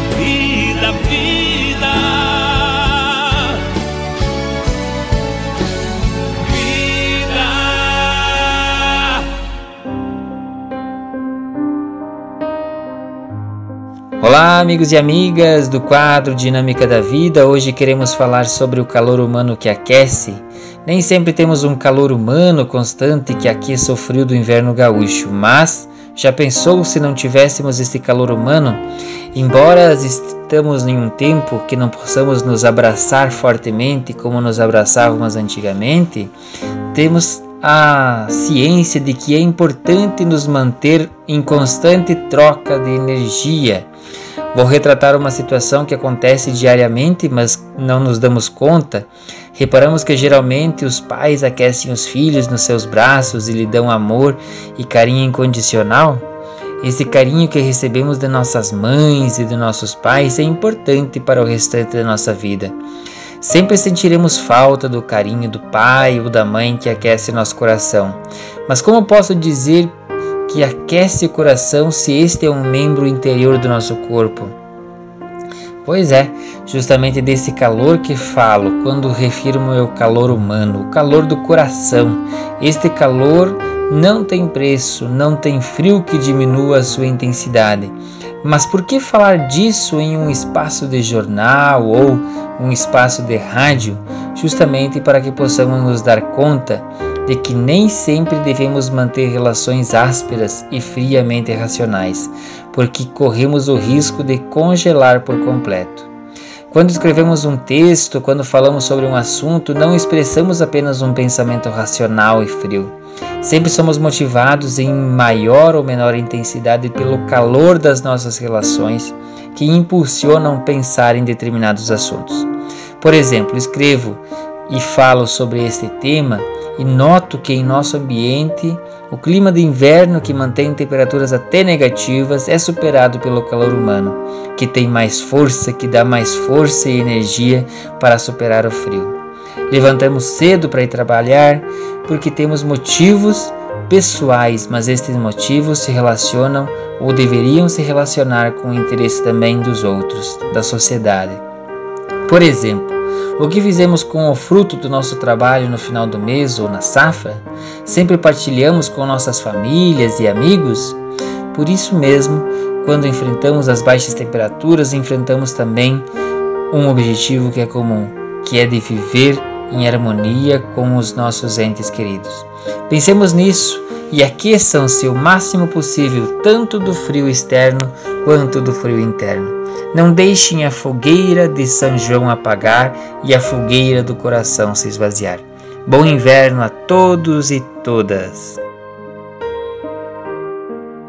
vida, vida, vida. Olá, amigos e amigas do quadro Dinâmica da Vida. Hoje queremos falar sobre o calor humano que aquece. Nem sempre temos um calor humano constante que aqueça o frio do inverno gaúcho, mas já pensou se não tivéssemos este calor humano? Embora estamos em um tempo que não possamos nos abraçar fortemente como nos abraçávamos antigamente, temos a ciência de que é importante nos manter em constante troca de energia. Vou retratar uma situação que acontece diariamente, mas não nos damos conta. Reparamos que geralmente os pais aquecem os filhos nos seus braços e lhe dão amor e carinho incondicional. Esse carinho que recebemos de nossas mães e de nossos pais é importante para o restante da nossa vida. Sempre sentiremos falta do carinho do pai ou da mãe que aquece nosso coração. Mas como posso dizer que aquece o coração se este é um membro interior do nosso corpo? Pois é, justamente desse calor que falo quando refiro meu calor humano, o calor do coração. Este calor não tem preço, não tem frio que diminua a sua intensidade. Mas por que falar disso em um espaço de jornal ou um espaço de rádio? Justamente para que possamos nos dar conta de que nem sempre devemos manter relações ásperas e friamente racionais, porque corremos o risco de congelar por completo. Quando escrevemos um texto, quando falamos sobre um assunto, não expressamos apenas um pensamento racional e frio. Sempre somos motivados em maior ou menor intensidade pelo calor das nossas relações que impulsionam pensar em determinados assuntos. Por exemplo, escrevo e falo sobre este tema e noto que em nosso ambiente o clima de inverno que mantém temperaturas até negativas é superado pelo calor humano, que tem mais força, que dá mais força e energia para superar o frio. Levantamos cedo para ir trabalhar porque temos motivos pessoais, mas estes motivos se relacionam ou deveriam se relacionar com o interesse também dos outros, da sociedade. Por exemplo, o que fizemos com o fruto do nosso trabalho no final do mês ou na safra? Sempre partilhamos com nossas famílias e amigos? Por isso mesmo, quando enfrentamos as baixas temperaturas, enfrentamos também um objetivo que é comum, que é de viver em harmonia com os nossos entes queridos. Pensemos nisso e aqueçam-se o máximo possível tanto do frio externo quanto do frio interno. Não deixem a fogueira de São João apagar e a fogueira do coração se esvaziar. Bom inverno a todos e todas!